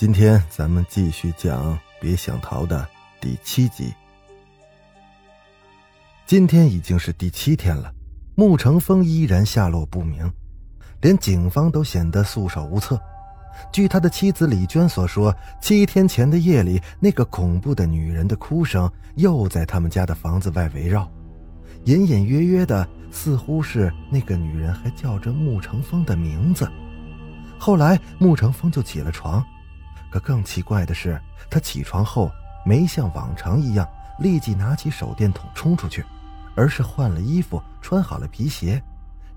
今天咱们继续讲《别想逃》的第七集。今天已经是第七天了，穆成风依然下落不明，连警方都显得束手无策。据他的妻子李娟所说，七天前的夜里，那个恐怖的女人的哭声又在他们家的房子外围绕，隐隐约约的，似乎是那个女人还叫着穆成风的名字。后来，穆成风就起了床。可更奇怪的是，他起床后没像往常一样立即拿起手电筒冲出去，而是换了衣服，穿好了皮鞋，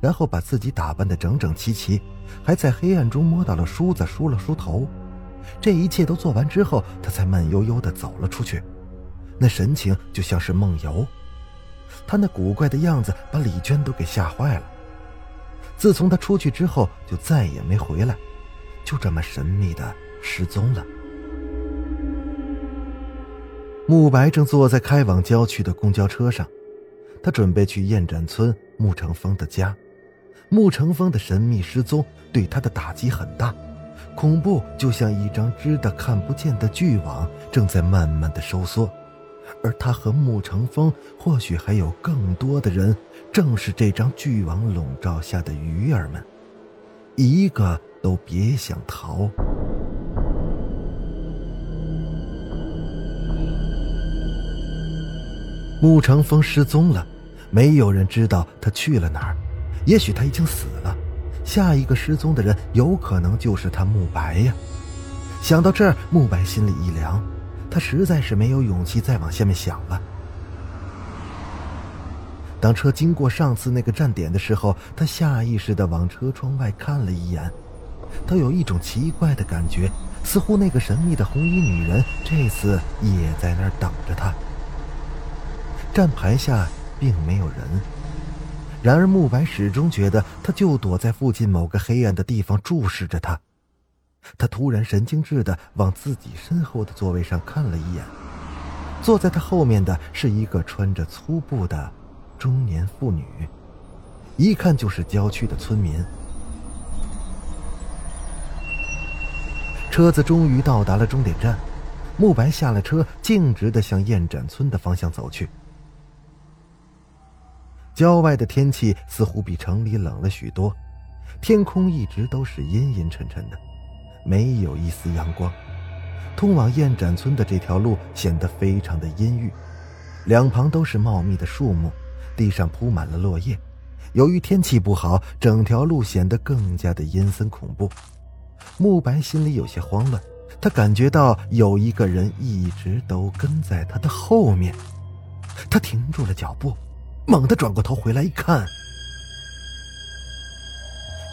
然后把自己打扮得整整齐齐，还在黑暗中摸到了梳子，梳了梳头。这一切都做完之后，他才慢悠悠地走了出去，那神情就像是梦游。他那古怪的样子把李娟都给吓坏了。自从他出去之后，就再也没回来，就这么神秘的。失踪了。慕白正坐在开往郊区的公交车上，他准备去燕展村穆成风的家。穆成风的神秘失踪对他的打击很大，恐怖就像一张织的看不见的巨网，正在慢慢的收缩。而他和穆成风，或许还有更多的人，正是这张巨网笼罩下的鱼儿们，一个都别想逃。穆成风失踪了，没有人知道他去了哪儿。也许他已经死了，下一个失踪的人有可能就是他慕白呀。想到这儿，慕白心里一凉，他实在是没有勇气再往下面想了。当车经过上次那个站点的时候，他下意识地往车窗外看了一眼，他有一种奇怪的感觉，似乎那个神秘的红衣女人这次也在那儿等着他。站牌下并没有人，然而慕白始终觉得他就躲在附近某个黑暗的地方注视着他。他突然神经质的往自己身后的座位上看了一眼，坐在他后面的是一个穿着粗布的中年妇女，一看就是郊区的村民。车子终于到达了终点站，慕白下了车，径直的向燕展村的方向走去。郊外的天气似乎比城里冷了许多，天空一直都是阴阴沉沉的，没有一丝阳光。通往燕展村的这条路显得非常的阴郁，两旁都是茂密的树木，地上铺满了落叶。由于天气不好，整条路显得更加的阴森恐怖。慕白心里有些慌乱，他感觉到有一个人一直都跟在他的后面，他停住了脚步。猛地转过头回来一看，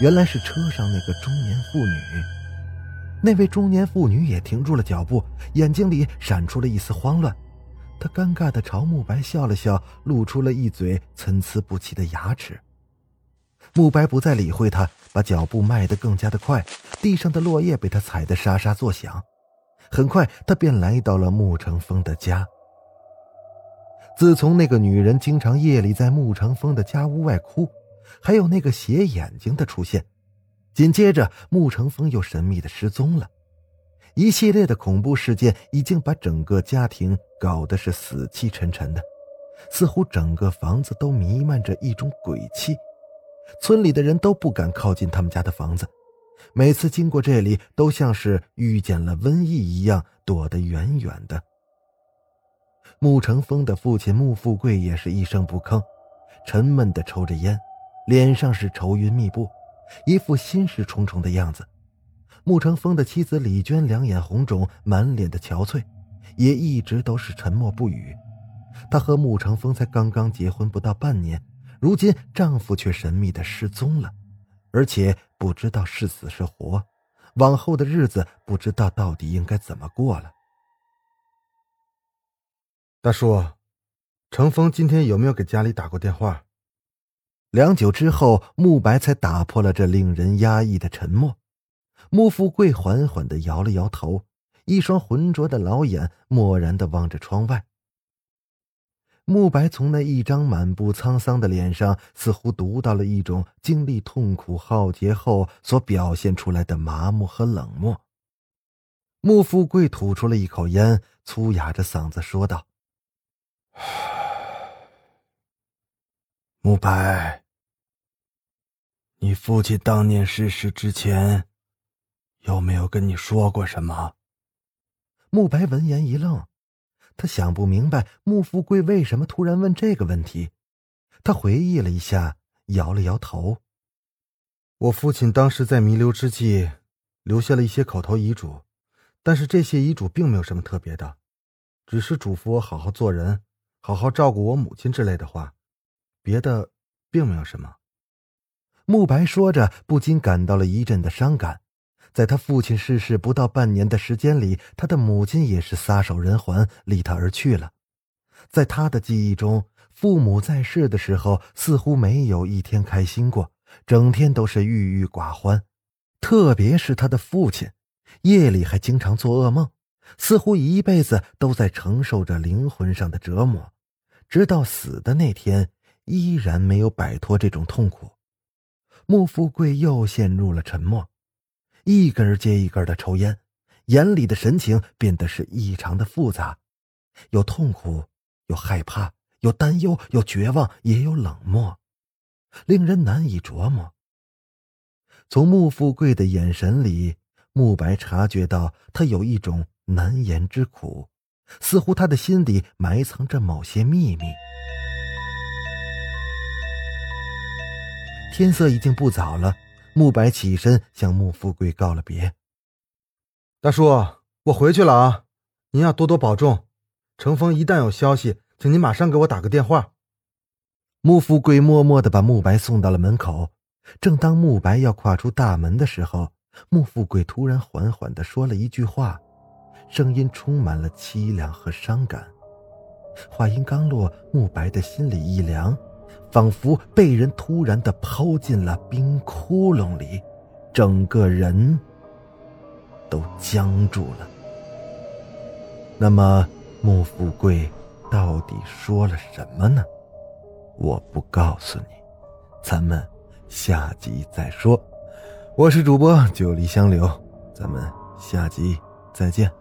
原来是车上那个中年妇女。那位中年妇女也停住了脚步，眼睛里闪出了一丝慌乱。她尴尬的朝慕白笑了笑，露出了一嘴参差不齐的牙齿。慕白不再理会她，把脚步迈得更加的快。地上的落叶被他踩得沙沙作响。很快，他便来到了穆成风的家。自从那个女人经常夜里在穆成风的家屋外哭，还有那个斜眼睛的出现，紧接着穆成风又神秘的失踪了，一系列的恐怖事件已经把整个家庭搞得是死气沉沉的，似乎整个房子都弥漫着一种鬼气，村里的人都不敢靠近他们家的房子，每次经过这里都像是遇见了瘟疫一样，躲得远远的。穆成风的父亲穆富贵也是一声不吭，沉闷地抽着烟，脸上是愁云密布，一副心事重重的样子。穆成风的妻子李娟两眼红肿，满脸的憔悴，也一直都是沉默不语。她和穆成风才刚刚结婚不到半年，如今丈夫却神秘的失踪了，而且不知道是死是活，往后的日子不知道到底应该怎么过了。大叔，程峰今天有没有给家里打过电话？良久之后，慕白才打破了这令人压抑的沉默。穆富贵缓缓的摇了摇头，一双浑浊的老眼漠然的望着窗外。慕白从那一张满布沧桑的脸上，似乎读到了一种经历痛苦浩劫后所表现出来的麻木和冷漠。穆富贵吐出了一口烟，粗哑着嗓子说道：“慕白，你父亲当年逝世之前，有没有跟你说过什么？”慕白闻言一愣。他想不明白穆富贵为什么突然问这个问题，他回忆了一下，摇了摇头。我父亲当时在弥留之际，留下了一些口头遗嘱，但是这些遗嘱并没有什么特别的，只是嘱咐我好好做人，好好照顾我母亲之类的话，别的并没有什么。慕白说着，不禁感到了一阵的伤感。在他父亲逝世不到半年的时间里，他的母亲也是撒手人寰，离他而去了。在他的记忆中，父母在世的时候似乎没有一天开心过，整天都是郁郁寡欢。特别是他的父亲，夜里还经常做噩梦，似乎一辈子都在承受着灵魂上的折磨，直到死的那天，依然没有摆脱这种痛苦。穆富贵又陷入了沉默。一根接一根的抽烟，眼里的神情变得是异常的复杂，有痛苦，有害怕，有担忧，有绝望，也有冷漠，令人难以琢磨。从穆富贵的眼神里，慕白察觉到他有一种难言之苦，似乎他的心底埋藏着某些秘密。天色已经不早了。慕白起身向穆富贵告了别。大叔，我回去了啊，您要多多保重。程峰一旦有消息，请您马上给我打个电话。穆富贵默默的把慕白送到了门口。正当慕白要跨出大门的时候，穆富贵突然缓缓的说了一句话，声音充满了凄凉和伤感。话音刚落，慕白的心里一凉。仿佛被人突然的抛进了冰窟窿里，整个人都僵住了。那么，穆富贵到底说了什么呢？我不告诉你，咱们下集再说。我是主播九黎香柳，咱们下集再见。